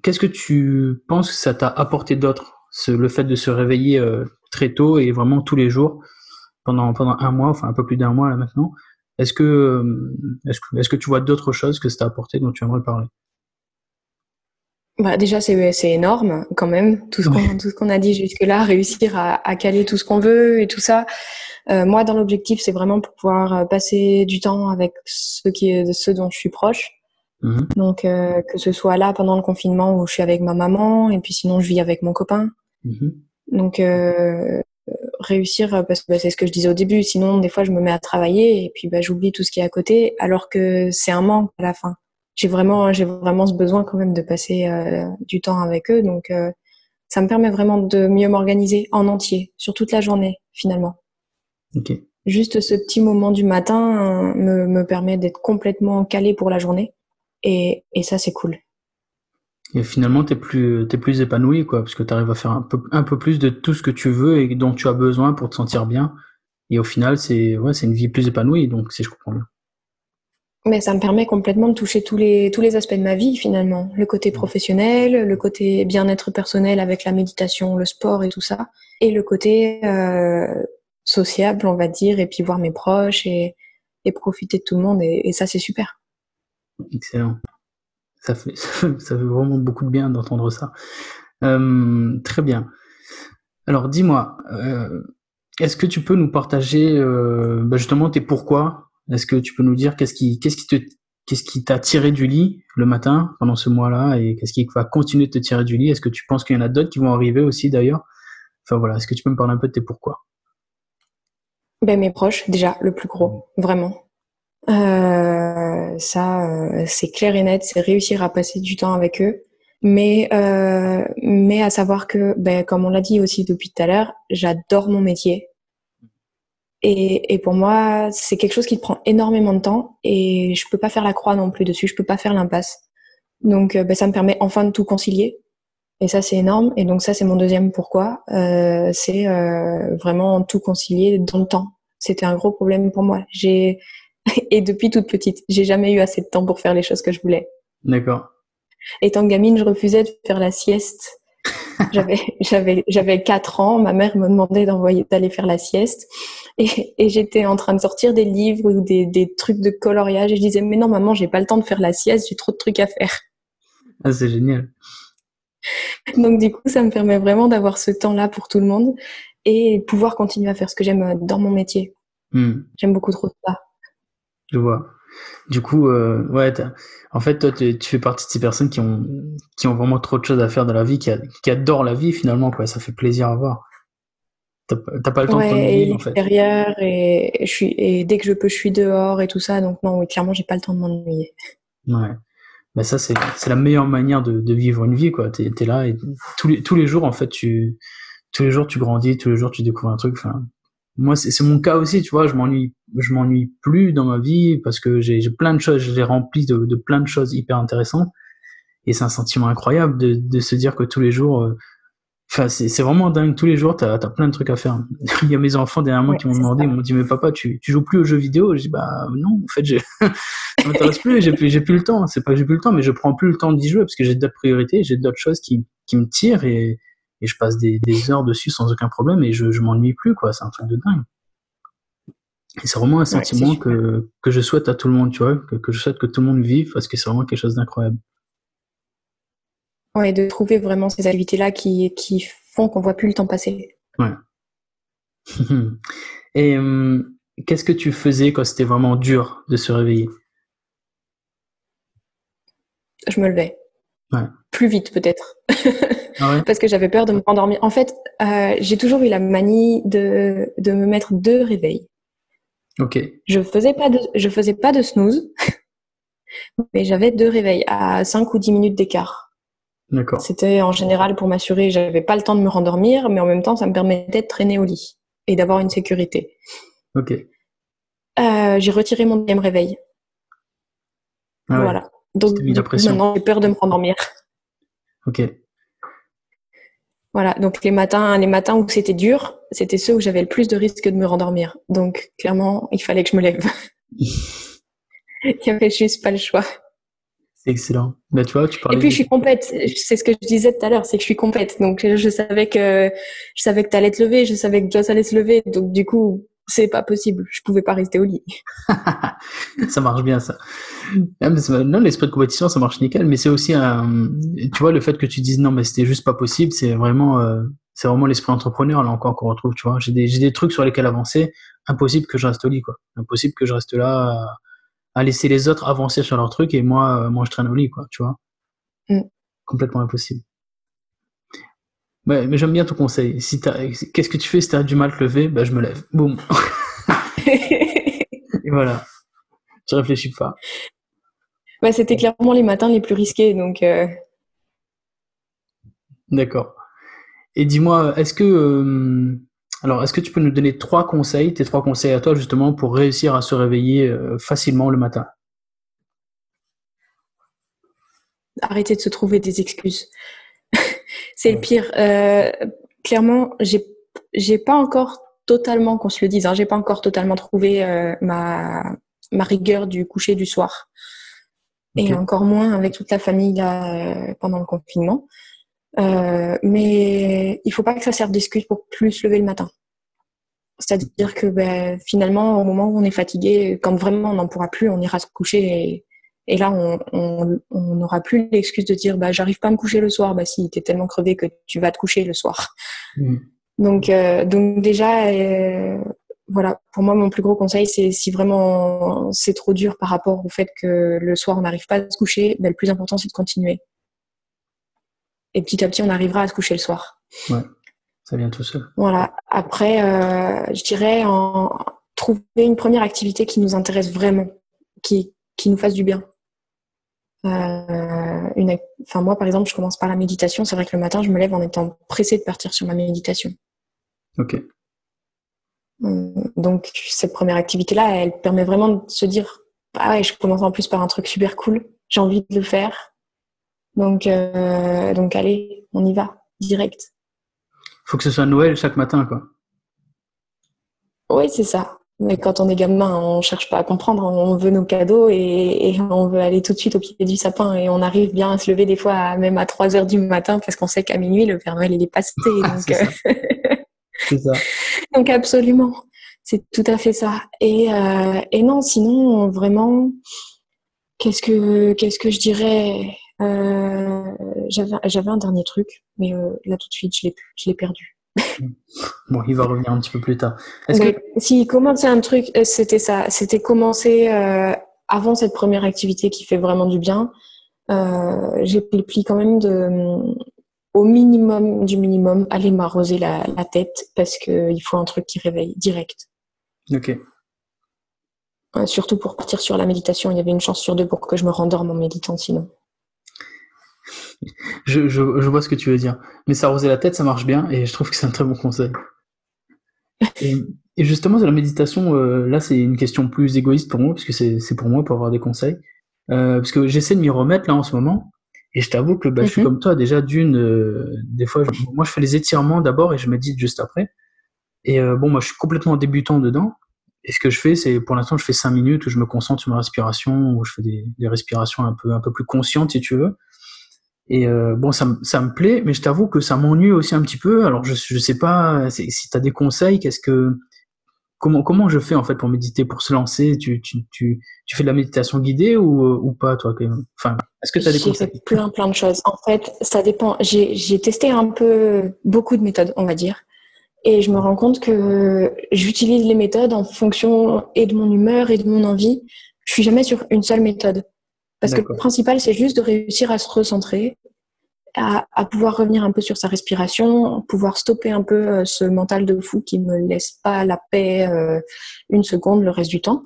qu'est-ce que tu penses que ça t'a apporté d'autre, le fait de se réveiller euh, très tôt et vraiment tous les jours pendant pendant un mois, enfin un peu plus d'un mois là maintenant? Est-ce que euh, est-ce que est-ce que tu vois d'autres choses que ça t'a apporté dont tu aimerais parler? Bah déjà c'est énorme quand même tout ce qu'on a dit jusque là réussir à, à caler tout ce qu'on veut et tout ça. Euh, moi dans l'objectif c'est vraiment pour pouvoir passer du temps avec ceux qui ceux dont je suis proche Mhm. Donc, euh, que ce soit là pendant le confinement où je suis avec ma maman, et puis sinon je vis avec mon copain. Mhm. Donc, euh, réussir, parce que bah, c'est ce que je disais au début, sinon des fois je me mets à travailler et puis bah, j'oublie tout ce qui est à côté, alors que c'est un manque à la fin. J'ai vraiment, j'ai vraiment ce besoin quand même de passer euh, du temps avec eux, donc euh, ça me permet vraiment de mieux m'organiser en entier, sur toute la journée finalement. Okay. Juste ce petit moment du matin me, me permet d'être complètement calé pour la journée. Et, et ça, c'est cool. Et finalement, tu es plus, es plus épanoui, quoi, parce que tu arrives à faire un peu, un peu plus de tout ce que tu veux et dont tu as besoin pour te sentir bien. Et au final, c'est ouais, une vie plus épanouie, donc si je comprends bien. Mais ça me permet complètement de toucher tous les, tous les aspects de ma vie, finalement. Le côté professionnel, le côté bien-être personnel avec la méditation, le sport et tout ça. Et le côté euh, sociable, on va dire, et puis voir mes proches et, et profiter de tout le monde. et ça, c'est super. Excellent. Ça fait, ça fait vraiment beaucoup de bien d'entendre ça. Euh, très bien. Alors, dis-moi, euh, est-ce que tu peux nous partager euh, bah justement tes pourquoi? Est-ce que tu peux nous dire qu'est-ce qui, qu'est-ce qui te, qu'est-ce qui t'a tiré du lit le matin pendant ce mois-là et qu'est-ce qui va continuer de te tirer du lit? Est-ce que tu penses qu'il y en a d'autres qui vont arriver aussi d'ailleurs? Enfin voilà, est-ce que tu peux me parler un peu de tes pourquoi? Ben, Mes proches, déjà, le plus gros, vraiment. Euh, ça, euh, c'est clair et net, c'est réussir à passer du temps avec eux. Mais, euh, mais à savoir que, ben, comme on l'a dit aussi depuis tout à l'heure, j'adore mon métier. Et, et pour moi, c'est quelque chose qui prend énormément de temps et je peux pas faire la croix non plus dessus, je peux pas faire l'impasse. Donc, ben, ça me permet enfin de tout concilier. Et ça, c'est énorme. Et donc, ça, c'est mon deuxième pourquoi. Euh, c'est euh, vraiment tout concilier dans le temps. C'était un gros problème pour moi. J'ai et depuis toute petite, j'ai jamais eu assez de temps pour faire les choses que je voulais. D'accord. Étant gamine, je refusais de faire la sieste. j'avais j'avais j'avais quatre ans. Ma mère me demandait d'envoyer d'aller faire la sieste et, et j'étais en train de sortir des livres ou des, des trucs de coloriage et je disais mais non maman, j'ai pas le temps de faire la sieste, j'ai trop de trucs à faire. Ah, c'est génial. Donc du coup, ça me permet vraiment d'avoir ce temps-là pour tout le monde et pouvoir continuer à faire ce que j'aime euh, dans mon métier. Hmm. J'aime beaucoup trop ça. Je vois. Du coup, euh, ouais, en fait, toi, tu fais partie de ces personnes qui ont, qui ont vraiment trop de choses à faire dans la vie, qui, qui adorent la vie finalement, quoi. Ça fait plaisir à voir. T'as pas le temps de t'ennuyer, en fait. Et, je suis, et dès que je peux, je suis dehors et tout ça. Donc non, oui, clairement, j'ai pas le temps de m'ennuyer. Ouais. Ben ça, c'est la meilleure manière de, de, vivre une vie, quoi. T'es es là et tous les, tous les jours, en fait, tu, tous les jours, tu grandis, tous les jours, tu découvres un truc. Enfin, moi, c'est mon cas aussi, tu vois. Je m'ennuie, je m'ennuie plus dans ma vie parce que j'ai plein de choses, je les remplis de, de, plein de choses hyper intéressantes. Et c'est un sentiment incroyable de, de se dire que tous les jours, euh, Enfin, c'est vraiment dingue. Tous les jours, t'as as plein de trucs à faire. Il y a mes enfants derrière moi qui m'ont demandé, ils m'ont dit, mais papa, tu, tu joues plus aux jeux vidéo? Je dis, bah non, en fait, ça m'intéresse plus, j'ai plus, plus le temps. C'est pas que j'ai plus le temps, mais je prends plus le temps d'y jouer parce que j'ai d'autres priorités, j'ai d'autres choses qui, qui me tirent et, et je passe des, des, heures dessus sans aucun problème et je, je m'ennuie plus, quoi. C'est un truc de dingue. Et c'est vraiment un sentiment que, que je souhaite à tout le monde, tu vois, que, que je souhaite que tout le monde vive parce que c'est vraiment quelque chose d'incroyable. Ouais, de trouver vraiment ces activités-là qui, qui font qu'on voit plus le temps passer. Ouais. Et hum, qu'est-ce que tu faisais quand c'était vraiment dur de se réveiller? Je me levais. Ouais. Plus vite peut-être. Ah ouais Parce que j'avais peur de me rendormir. En fait, euh, j'ai toujours eu la manie de, de me mettre deux réveils. Ok. Je faisais pas de, je faisais pas de snooze, mais j'avais deux réveils à 5 ou 10 minutes d'écart. C'était en général pour m'assurer, j'avais pas le temps de me rendormir, mais en même temps, ça me permettait de traîner au lit et d'avoir une sécurité. Ok. Euh, j'ai retiré mon deuxième réveil. Ah voilà. Donc maintenant, j'ai peur de me rendormir. Ok. Voilà. Donc les matins, les matins où c'était dur, c'était ceux où j'avais le plus de risque de me rendormir. Donc clairement, il fallait que je me lève. il y avait juste pas le choix excellent. Bah, tu vois, tu Et puis je suis complète. C'est ce que je disais tout à l'heure, c'est que je suis complète. Donc je savais que je savais que t'allais te lever, je savais que Joss allait se lever. Donc du coup, c'est pas possible. Je pouvais pas rester au lit. ça marche bien ça. Non, l'esprit de compétition, ça marche nickel. Mais c'est aussi un, tu vois, le fait que tu dises non, mais c'était juste pas possible, c'est vraiment, euh, c'est vraiment l'esprit entrepreneur là encore qu'on retrouve. Tu vois, j'ai des, des trucs sur lesquels avancer. Impossible que je reste au lit, quoi. Impossible que je reste là à laisser les autres avancer sur leur truc et moi, euh, moi je traîne au lit, quoi, tu vois. Mm. Complètement impossible. Mais j'aime bien ton conseil. Si qu'est-ce que tu fais si tu as du mal à te lever? Bah, Je me lève. Boum. et voilà. Tu réfléchis pas. Bah, C'était clairement les matins les plus risqués. donc. Euh. D'accord. Et dis-moi, est-ce que euh, alors, est-ce que tu peux nous donner trois conseils, tes trois conseils à toi justement pour réussir à se réveiller euh, facilement le matin? Arrêtez de se trouver des excuses. C'est le pire. Euh, clairement, j'ai j'ai pas encore totalement, qu'on se le dise, hein, j'ai pas encore totalement trouvé euh, ma ma rigueur du coucher du soir. Et encore moins avec toute la famille là pendant le confinement. Euh, mais il faut pas que ça serve d'excuse pour plus se lever le matin. C'est-à-dire que ben, finalement, au moment où on est fatigué, quand vraiment on n'en pourra plus, on ira se coucher et, et là, on n'aura plus l'excuse de dire bah, j'arrive pas à me coucher le soir. Bah si, tu es tellement crevé que tu vas te coucher le soir. Mm. Donc, euh, donc déjà, euh, voilà, pour moi, mon plus gros conseil, c'est si vraiment c'est trop dur par rapport au fait que le soir, on n'arrive pas à se coucher, ben, le plus important, c'est de continuer. Et petit à petit, on arrivera à se coucher le soir. Ouais, ça vient tout seul. Voilà. Après, euh, je dirais en, trouver une première activité qui nous intéresse vraiment, qui, qui nous fasse du bien. Euh, une, enfin, moi, par exemple, je commence par la méditation. C'est vrai que le matin, je me lève en étant pressée de partir sur ma méditation. Ok. Euh, donc, cette première activité-là, elle permet vraiment de se dire Ah ouais, je commence en plus par un truc super cool, j'ai envie de le faire. Donc, euh, donc allez, on y va, direct. Faut que ce soit Noël chaque matin, quoi. Oui, c'est ça. Mais quand on est gamin, on cherche pas à comprendre, on veut nos cadeaux et, on veut aller tout de suite au pied du sapin et on arrive bien à se lever des fois même à 3 heures du matin parce qu'on sait qu'à minuit le Père Noël il est passé. donc, euh, c'est ça. donc absolument, c'est tout à fait ça. Et, euh, et non, sinon vraiment, qu'est-ce que qu'est-ce que je dirais euh, J'avais un dernier truc, mais là tout de suite je l'ai perdu. Bon, il va revenir un petit peu plus tard. Si commencer un truc, euh, c'était ça. C'était commencer euh, avant cette première activité qui fait vraiment du bien. Euh, j'ai pris quand même de, au minimum du minimum, aller m'arroser la, tête parce qu'il faut un truc qui réveille direct. Ok. surtout pour partir sur la méditation, il y avait une chance sur deux pour que je me rendorme en méditant sinon je, je, vois ce que tu veux dire. Mais s'arroser la tête, ça marche bien et je trouve que c'est un très bon conseil. Et, justement, sur la méditation, euh, là, c'est une question plus égoïste pour moi, parce que c'est pour moi pour avoir des conseils. Euh, parce que j'essaie de m'y remettre là en ce moment. Et je t'avoue que bah, je suis mhm. comme toi, déjà d'une, euh, des fois, moi je fais les étirements d'abord et je médite juste après. Et bon, moi je suis complètement débutant dedans. Et ce que je fais, c'est pour l'instant, je fais 5 minutes où je me concentre sur ma respiration, où je fais des, des respirations un peu, un peu plus conscientes, si tu veux. Et euh, bon, ça, ça, me plaît, mais je t'avoue que ça m'ennuie aussi un petit peu. Alors, je, je sais pas si tu as des conseils, qu'est-ce que comment comment je fais en fait pour méditer, pour se lancer? Tu, tu, tu, tu fais de la méditation guidée ou, ou pas toi Enfin, est-ce que tu as des conseils? fait plein plein de choses. En fait, ça dépend. J'ai testé un peu beaucoup de méthodes, on va dire. Et je me rends compte que j'utilise les méthodes en fonction et de mon humeur et de mon envie. Je suis jamais sur une seule méthode. Parce que le principal, c'est juste de réussir à se recentrer, à, pouvoir revenir un peu sur sa respiration, pouvoir stopper un peu euh, ce mental de fou qui me laisse pas la paix euh, une seconde le reste du temps.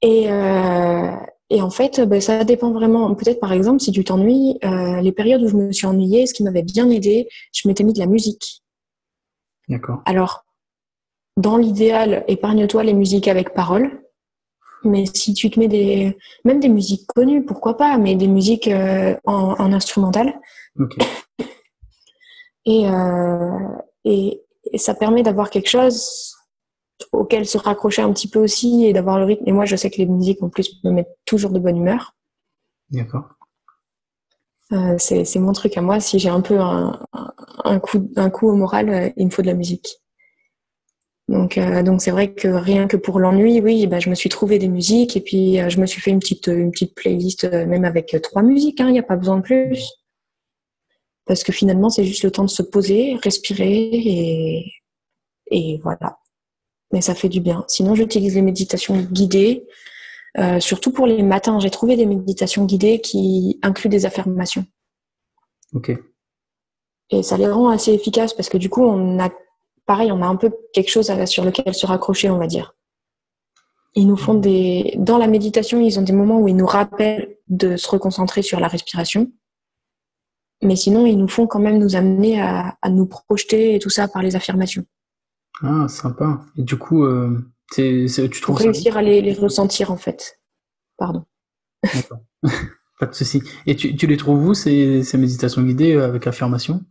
Et, euh, et en fait, ben, ça dépend vraiment. Peut-être par exemple, si tu t'ennuies, les périodes où je me suis ennuyée, ce qui m'avait bien aidé, je m'étais mis de la musique. D'accord. Alors, dans l'idéal, épargne-toi les musiques avec parole mais si tu te mets des, même des musiques connues, pourquoi pas, mais des musiques euh, en, en, instrumental. Et, euh, et, et, ça permet d'avoir quelque chose auquel se raccrocher un petit peu aussi et d'avoir le rythme. Et moi, je sais que les musiques en plus me mettent toujours de bonne humeur. D'accord. Euh, c'est mon truc à moi. Si j'ai un peu un, un, coup, un coup au moral, euh, il me faut de la musique. Donc, euh, donc c'est vrai que rien que pour l'ennui, oui, bah, je me suis trouvé des musiques et puis euh, je me suis fait une petite, une petite playlist, euh, même avec trois musiques. Il hein, n'y a pas besoin de plus. Parce que finalement, c'est juste le temps de se poser, respirer et, et voilà. Mais ça fait du bien. Sinon, j'utilise les méditations guidées, surtout pour les matins. J'ai trouvé des méditations guidées qui incluent des affirmations. Ok. Et ça les rend assez efficaces parce que du coup, on a pareil, on a un peu quelque chose sur lequel se raccrocher, on va dire. Ils nous font des, dans la méditation, ils ont des moments où ils nous rappellent de se reconcentrer sur la respiration. Mais sinon, ils nous font quand même nous amener à, nous projeter et tout ça par les affirmations. Ah, sympa. Et du coup, euh, tu trouves Pour réussir à les, ressentir, en fait. Pardon. D'accord. Pas de souci. Et tu, les trouves où, ces, ces méditations guidées euh, avec affirmation?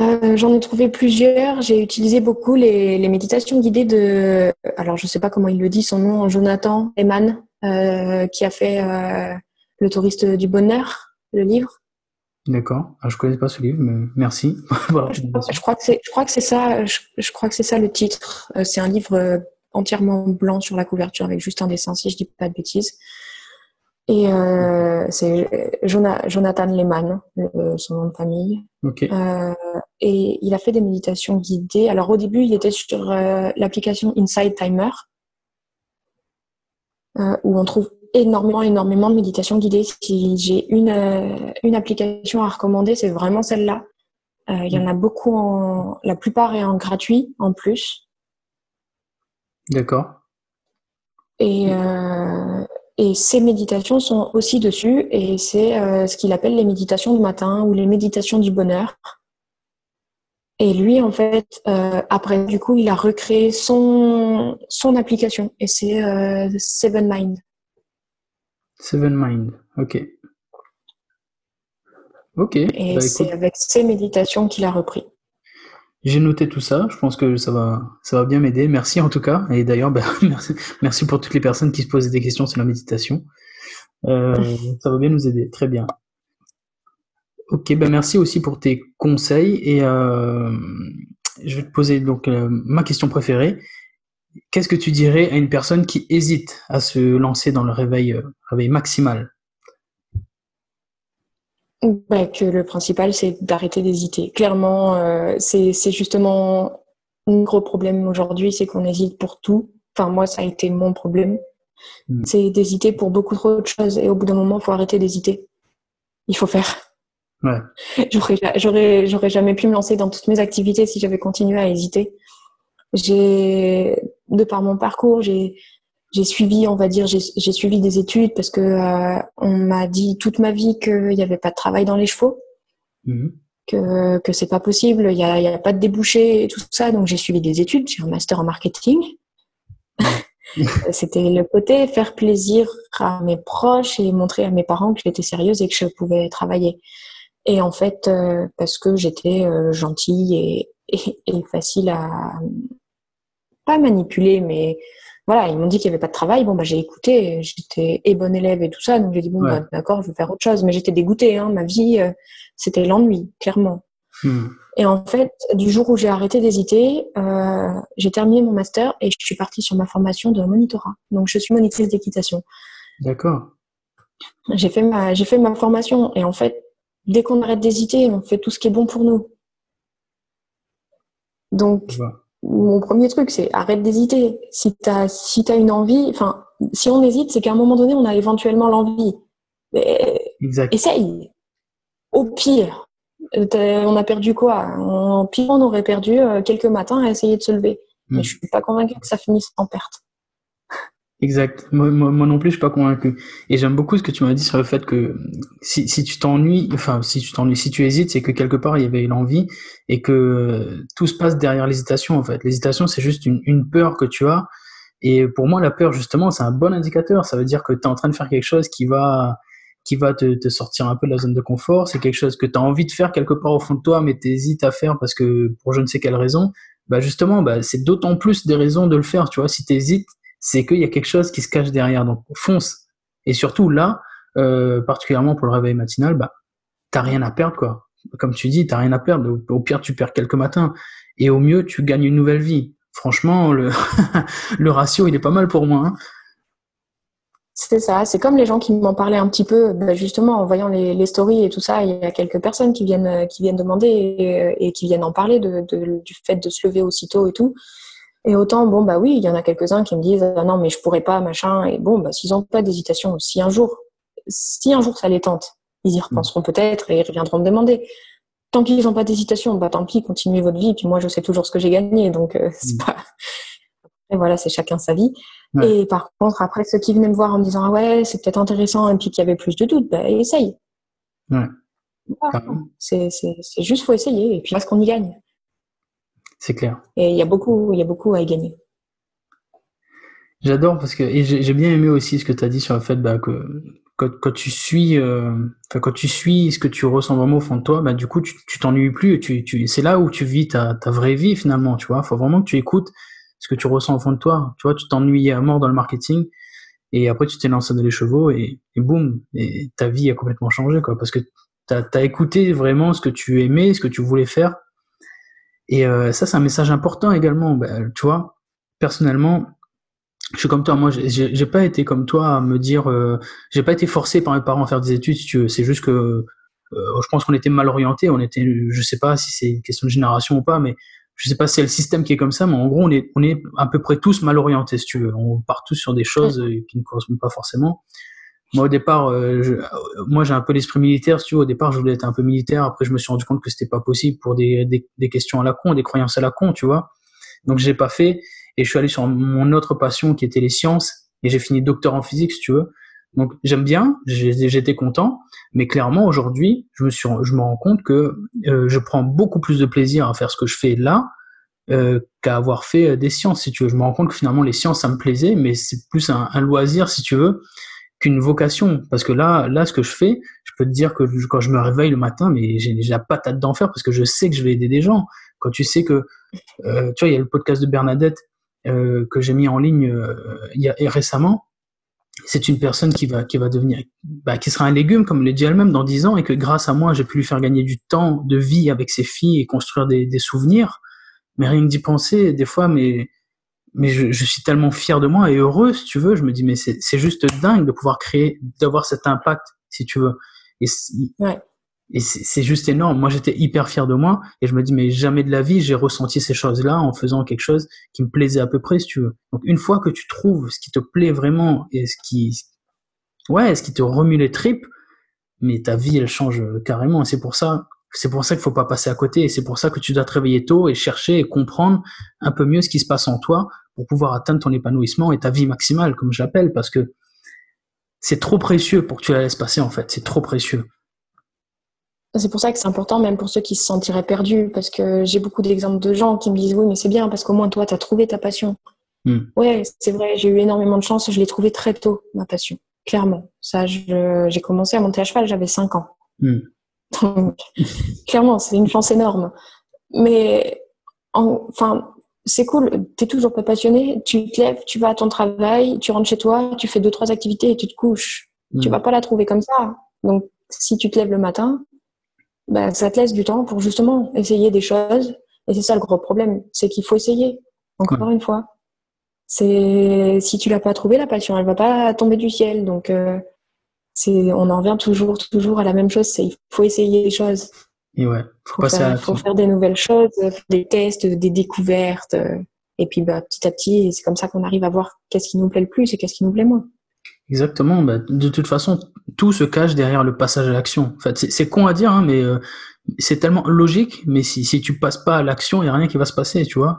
Euh, j'en ai trouvé plusieurs. J'ai utilisé beaucoup les, méditations guidées de, alors je ne sais pas comment il le dit son nom, Jonathan Eman, euh, qui a fait euh, Le touriste du bonheur, le livre. D'accord. Ah, je connais pas ce livre, mais merci. je, crois que c'est, je crois que c'est ça. Je, crois que c'est ça le titre. c'est un livre entièrement blanc sur la couverture avec juste un dessin, si je dis pas de bêtises. Et euh, c'est Jonathan Lehman, son nom de famille. Euh, et il a fait des méditations guidées. Alors au début, il était sur euh, l'application Inside Timer, où on trouve énormément, énormément de méditations guidées. Si j'ai une, une application à recommander, c'est vraiment celle-là. Il y en a beaucoup, en, la plupart est en gratuit en plus. D'accord. Et, euh, et ces méditations sont aussi dessus, et c'est euh, ce qu'il appelle les méditations du matin ou les méditations du bonheur. Et lui, en fait, euh, après, du coup, il a recréé son, son application, et c'est euh, Seven Mind. Seven Mind, ok. Ok. Et bah, c'est avec ces méditations qu'il a repris. J'ai noté tout ça. Je pense que ça va, ça va bien m'aider. Merci en tout cas. Et d'ailleurs, bah, merci, merci pour toutes les personnes qui se posaient des questions sur la méditation. Euh, ça va bien nous aider. Très bien. Ok, ben merci aussi pour tes conseils. Et euh, je vais te poser donc euh, ma question préférée. Qu'est-ce que tu dirais à une personne qui hésite à se lancer dans le réveil, euh, réveil maximal? Bah, que le principal, c'est d'arrêter d'hésiter. Clairement, euh, c'est c'est justement un gros problème aujourd'hui, c'est qu'on hésite pour tout. Enfin, moi, ça a été mon problème. Hmm. C'est d'hésiter pour beaucoup trop de choses. Et au bout d'un moment, il faut arrêter d'hésiter. Il faut faire. Ouais, J'aurais, ja- j'aurais, j'aurais jamais pu me lancer dans toutes mes activités si j'avais continué à hésiter. J'ai, de par mon parcours, j'ai, j'ai suivi, on va dire, j'ai, suivi des études parce que euh, on m'a dit toute ma vie qu'il n'y avait pas de travail dans les chevaux, Mhm. que que c'est pas possible, il y a, il y a pas de débouché et tout ça. Donc j'ai suivi des études, j'ai un master en marketing. C'était le côté faire plaisir à mes proches et montrer à mes parents que j'étais sérieuse et que je pouvais travailler. Et en fait, euh, parce que j'étais euh, gentille et, et, et facile à pas manipuler, mais voilà, ils m'ont dit qu'il n'y avait pas de travail. Bon, bah j'ai écouté, j'étais et bonne élève et tout ça, donc j'ai dit bon, Ouais. bah, d'accord, je vais faire autre chose. Mais j'étais dégoûtée, hein, ma vie, euh, c'était l'ennui, clairement. Mhm. Et en fait, du jour où j'ai arrêté d'hésiter, euh, j'ai terminé mon master et je suis partie sur ma formation de monitorat. Donc, je suis monitrice d'équitation. D'accord. J'ai fait ma, j'ai fait ma formation et en fait, dès qu'on arrête d'hésiter, on fait tout ce qui est bon pour nous. Donc. Mon premier truc, c'est arrête d'hésiter. Si t'as, si t'as une envie, enfin, si on hésite, c'est qu'à un moment donné, on a éventuellement l'envie. Essaye. Au pire, euh, on a perdu quoi? En pire, on aurait perdu euh, quelques matins à essayer de se lever. Mm. Mais je suis pas convaincue que ça finisse en perte. Exact. Moi, moi, moi non plus, je suis pas convaincu. Et j'aime beaucoup ce que tu m'as dit sur le fait que si, si tu t'ennuies, enfin, si tu t'ennuies, si tu hésites, c'est que quelque part il y avait l'envie et que euh, tout se passe derrière l'hésitation, en fait. L'hésitation, c'est juste une, une peur que tu as. Et pour moi, la peur, justement, c'est un bon indicateur. Ça veut dire que tu es en train de faire quelque chose qui va, qui va te, te sortir un peu de la zone de confort. C'est quelque chose que tu as envie de faire quelque part au fond de toi, mais tu hésites à faire parce que pour je ne sais quelle raison. Bah, justement, bah, c'est d'autant plus des raisons de le faire, tu vois. Si tu hésites, c'est qu'il y a quelque chose qui se cache derrière. Donc fonce. Et surtout là, euh, particulièrement pour le réveil matinal, bah t'as rien à perdre quoi. Comme tu dis, t'as rien à perdre. Au, pire, tu perds quelques matins, et au mieux, tu gagnes une nouvelle vie. Franchement, le le ratio, il est pas mal pour moi. hein. C'est ça, c'est comme les gens qui m'en parlaient un petit peu, ben, justement en voyant les, stories et tout ça, il y a quelques personnes qui viennent euh, qui viennent demander et, et qui viennent en parler du fait de se lever aussitôt et tout. Et autant, bon bah oui, il y en a quelques-uns qui me disent ah non mais je pourrais pas machin. Et bon bah s'ils ont pas d'hésitation, si un jour, si un jour ça les tente, ils y repenseront peut-être et ils reviendront me demander. Tant qu'ils n'ont pas d'hésitation, bah tant pis, continuez votre vie. Puis moi je sais toujours ce que j'ai gagné, donc euh, c'est Mm. pas. Et voilà, c'est chacun sa vie. Ouais. Et par contre, après, ceux qui venaient me voir en me disant, ah ouais, c'est peut-être intéressant, et puis qu'il y avait plus de doutes, bah, essaye. Ouais. Voilà. C'est juste, faut essayer, et puis parce qu'on y gagne. C'est clair. Et il y a beaucoup, il y a beaucoup à y gagner. J'adore parce que et j'ai bien aimé aussi ce que tu as dit sur le fait bah, que quand, quand tu suis euh, quand tu suis ce que tu ressens vraiment au fond de toi, bah du coup tu t'ennuies plus et tu, tu c'est là où tu vis ta, ta vraie vie finalement, tu vois. Faut vraiment que tu écoutes ce que tu ressens au fond de toi. Tu vois, tu t'ennuyais à mort dans le marketing et après tu t'es lancé dans les chevaux et, et boum, et ta vie a complètement changé quoi parce que tu as, écouté vraiment ce que tu aimais, ce que tu voulais faire. Et euh, ça c'est un message important également, bah, tu vois. Personnellement, je suis comme toi, moi j'ai- pas été comme toi à me dire, euh, j'ai pas été forcé par mes parents à faire des études, si tu veux. C'est juste que euh, je pense qu'on était mal orientés, on était, je sais pas si c'est une question de génération ou pas, mais je sais pas si c'est le système qui est comme ça, mais en gros on est, on est à peu près tous mal orientés, si tu veux. On part tous sur des choses euh, qui ne correspondent pas forcément. Moi au départ, euh, je- euh, moi j'ai un peu l'esprit militaire, si tu veux. Au départ je voulais être un peu militaire, après je me suis rendu compte que c'était pas possible pour des, des, des questions à la con, des croyances à la con, tu vois. Donc j'ai pas fait. et je suis allé sur mon autre passion qui était les sciences et j'ai fini docteur en physique si tu veux. Donc j'aime bien, j'étais content, mais clairement aujourd'hui, je me suis, je me rends compte que euh, je prends beaucoup plus de plaisir à faire ce que je fais là euh, qu'à avoir fait euh, des sciences, si tu veux. Je me rends compte que finalement les sciences ça me plaisait, mais c'est plus un, un, loisir, si tu veux, qu'une vocation. Parce que là, là, ce que je fais, je peux te dire que quand je me réveille le matin, mais j'ai la patate d'en faire parce que je sais que je vais aider des gens. Quand tu sais que, euh, tu vois, il y a le podcast de Bernadette euh, que j'ai mis en ligne euh, y a, récemment c'est une personne qui va qui va devenir bah, qui sera un légume comme le dit elle-même dans dix ans et que grâce à moi j'ai pu lui faire gagner du temps de vie avec ses filles et construire des, des souvenirs mais rien que d'y penser des fois mais mais je, je, suis tellement fier de moi et heureux si tu veux je me dis mais c'est juste dingue de pouvoir créer d'avoir cet impact si tu veux et ouais. Et c'est juste énorme. Moi, j'étais hyper fier de moi et je me dis, mais jamais de la vie, j'ai ressenti ces choses-là en faisant quelque chose qui me plaisait à peu près, si tu veux. Donc, une fois que tu trouves ce qui te plaît vraiment et ce qui, ouais, ce qui te remue les tripes, mais ta vie, elle change carrément. C'est pour ça, c'est pour ça qu'il faut pas passer à côté et c'est pour ça que tu dois te réveiller tôt et chercher et comprendre un peu mieux ce qui se passe en toi pour pouvoir atteindre ton épanouissement et ta vie maximale, comme j'appelle, parce que c'est trop précieux pour que tu la laisses passer, en fait. C'est trop précieux. C'est pour ça que c'est important, même pour ceux qui se sentiraient perdus, parce que j'ai beaucoup d'exemples de gens qui me disent oui, mais c'est bien, parce qu'au moins toi, tu as trouvé ta passion. Hmm. Ouais, c'est vrai, j'ai eu énormément de chance, je l'ai trouvé très tôt, ma passion, clairement. Ça, j'ai commencé à monter à cheval, j'avais 5 ans. Hmm. Donc, clairement, c'est une chance énorme. Mais, enfin, c'est cool, tu es toujours pas passionné, tu te lèves, tu vas à ton travail, tu rentres chez toi, tu fais deux, trois activités et tu te couches. Tu hmm. vas pas la trouver comme ça. Donc, si tu te lèves le matin, bah, ça te laisse du temps pour justement essayer des choses. Et c'est ça le gros problème, c'est qu'il faut essayer. Encore une fois, c'est si tu l'as pas trouvé la passion, elle va pas tomber du ciel. Donc euh, c'est, on en revient toujours, toujours à la même chose. C'est il faut essayer des choses. Et ouais, faut, faire, faut faire des nouvelles choses, des tests, des découvertes. Et puis bah, petit à petit, c'est comme ça qu'on arrive à voir qu'est-ce qui nous plaît le plus et qu'est-ce qui nous plaît moins. Exactement. Bah, de toute façon, tout se cache derrière le passage à l'action. En fait, c'est con à dire, hein, mais euh, c'est tellement logique. Mais si, si tu passes pas à l'action, il y a rien qui va se passer, tu vois.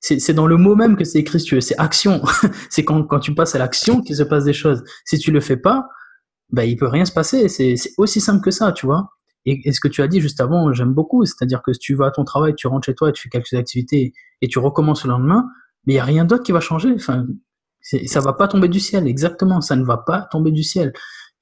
C'est dans le mot même que c'est écrit, tu veux. C'est action. c'est quand, quand tu passes à l'action qu'il se passe des choses. Si tu le fais pas, bah, il peut rien se passer. C'est aussi simple que ça, tu vois. Et, et, ce que tu as dit juste avant, j'aime beaucoup. C'est-à-dire que si tu vas à ton travail, tu rentres chez toi, tu fais quelques activités et tu recommences le lendemain, mais il y a rien d'autre qui va changer. Enfin, ça va pas tomber du ciel, exactement. Ça ne va pas tomber du ciel.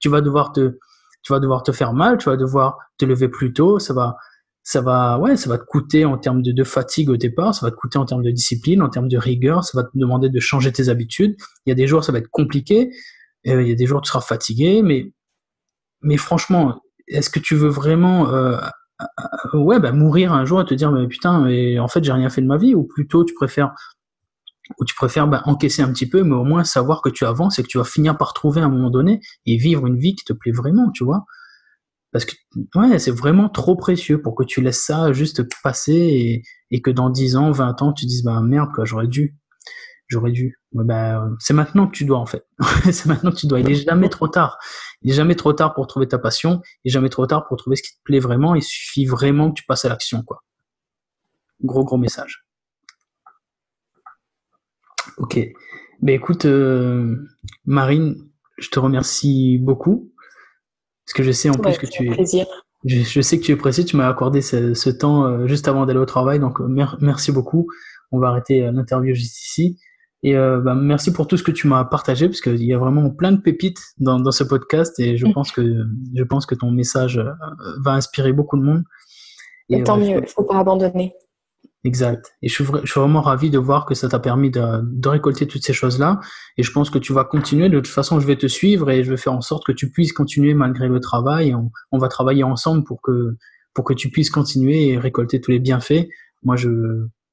Tu vas devoir te, tu vas devoir te faire mal, tu vas devoir te lever plus tôt. Ça va, ça va, ouais, ça va te coûter en termes de, de fatigue au départ. Ça va te coûter en termes de discipline, en termes de rigueur. Ça va te demander de changer tes habitudes. Il y a des jours, ça va être compliqué. Euh, il y a des jours, tu seras fatigué. Mais, franchement, est-ce que tu veux vraiment, euh, euh, ouais, bah, mourir un jour et te dire, mais putain, mais en fait, j'ai rien fait de ma vie, ou plutôt tu préfères ou tu préfères ben, encaisser un petit peu, mais au moins savoir que tu avances et que tu vas finir par trouver un moment donné et vivre une vie qui te plaît vraiment, tu vois? Parce que c'est vraiment trop précieux pour que tu laisses ça juste passer et, que dans 10 ans, 20 ans, tu dises bah merde quoi, j'aurais dû. J'aurais dû. ben, c'est maintenant que tu dois en fait. c'est maintenant que tu dois. Il est jamais trop tard. Il est jamais trop tard pour trouver ta passion. Il est jamais trop tard pour trouver ce qui te plaît vraiment. Il suffit vraiment que tu passes à l'action quoi. Gros gros message. Ok. Ben écoute, euh, Marine, je te remercie beaucoup. Parce que je sais en plus que tu es. Je, sais que tu es pressé, tu m'as accordé ce, temps euh, juste avant d'aller au travail, donc euh, merci beaucoup. On va arrêter l'interview juste ici. Et bah, merci pour tout ce que tu m'as partagé, parce qu'il y a vraiment plein de pépites dans, dans ce podcast, et je mm. pense que je pense que ton message va inspirer beaucoup de monde. Et, tant mieux, il faut pas abandonner. Exact. Et je suis, je suis, vraiment ravi de voir que ça t'a permis de, de, récolter toutes ces choses-là. Et je pense que tu vas continuer. De toute façon, je vais te suivre et je vais faire en sorte que tu puisses continuer malgré le travail. On, on va travailler ensemble pour que, pour que tu puisses continuer et récolter tous les bienfaits. Moi, je,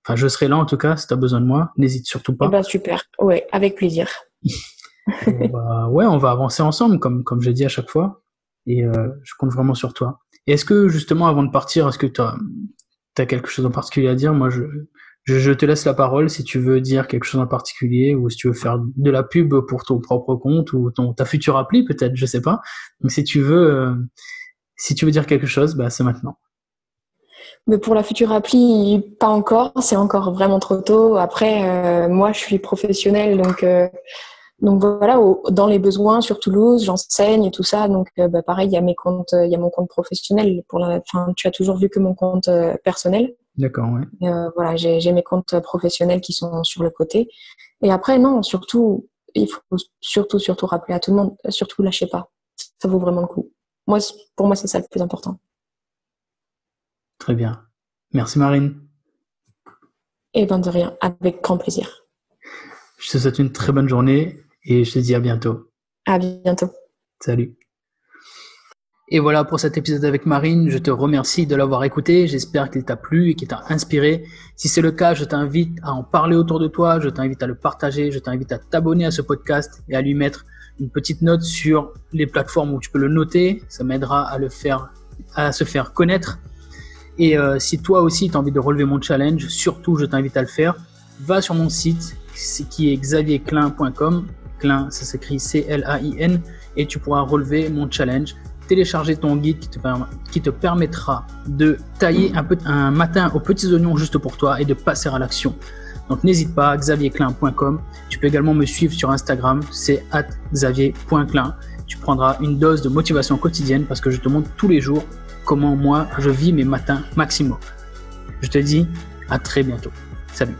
enfin, je serai là en tout cas si tu as besoin de moi. N'hésite surtout pas. Eh ben, super. Ouais, avec plaisir. ouais, on va avancer ensemble, comme, comme j'ai dit à chaque fois. Et euh, je compte vraiment sur toi. Et est-ce que justement, avant de partir, est-ce que tu as, quelque chose en particulier à dire, moi je, je, te laisse la parole si tu veux dire quelque chose en particulier ou si tu veux faire de la pub pour ton propre compte ou ton, ta future appli peut-être, je sais pas. Donc si tu veux, euh, si tu veux dire quelque chose, bah, c'est maintenant. Mais pour la future appli, pas encore. C'est encore vraiment trop tôt. Après, euh, moi, je suis professionnelle, donc euh, donc voilà, dans les besoins sur Toulouse, j'enseigne et tout ça. Donc euh, bah, pareil, il y a mes comptes, il y a mon compte professionnel. Pour la, fin, tu as toujours vu que mon compte personnel. D'accord, ouais. voilà, j'ai mes comptes professionnels qui sont sur le côté. Et après, non, surtout, il faut surtout surtout rappeler à tout le monde, surtout lâchez pas. Ça vaut vraiment le coup. Moi, pour moi, c'est ça le plus important. Très bien. Merci Marine. Et eh ben de rien, avec grand plaisir. Je te souhaite une très bonne journée et je te dis à bientôt. À bientôt. Salut. Et voilà pour cet épisode avec Marine. Je te remercie de l'avoir écouté. J'espère qu'il t'a plu et qu'il t'a inspiré. Si c'est le cas, je t'invite à en parler autour de toi. Je t'invite à le partager. Je t'invite à t'abonner à ce podcast et à lui mettre une petite note sur les plateformes où tu peux le noter. Ça m'aidera à le faire, à se faire connaître et euh, si toi aussi tu as envie de relever mon challenge, surtout je t'invite à le faire. Va sur mon site qui est xavierclin.com. Clin, ça s'écrit C-L-A-I-N. Et tu pourras relever mon challenge. Télécharger ton guide qui te, permettra de tailler un, peu, un matin aux petits oignons juste pour toi et de passer à l'action. Donc n'hésite pas, xavierclin.com. Tu peux également me suivre sur Instagram, c'est xavier.clin. Tu prendras une dose de motivation quotidienne parce que je te montre tous les jours comment moi je vis mes matins maximum. Je te dis à très bientôt. Salut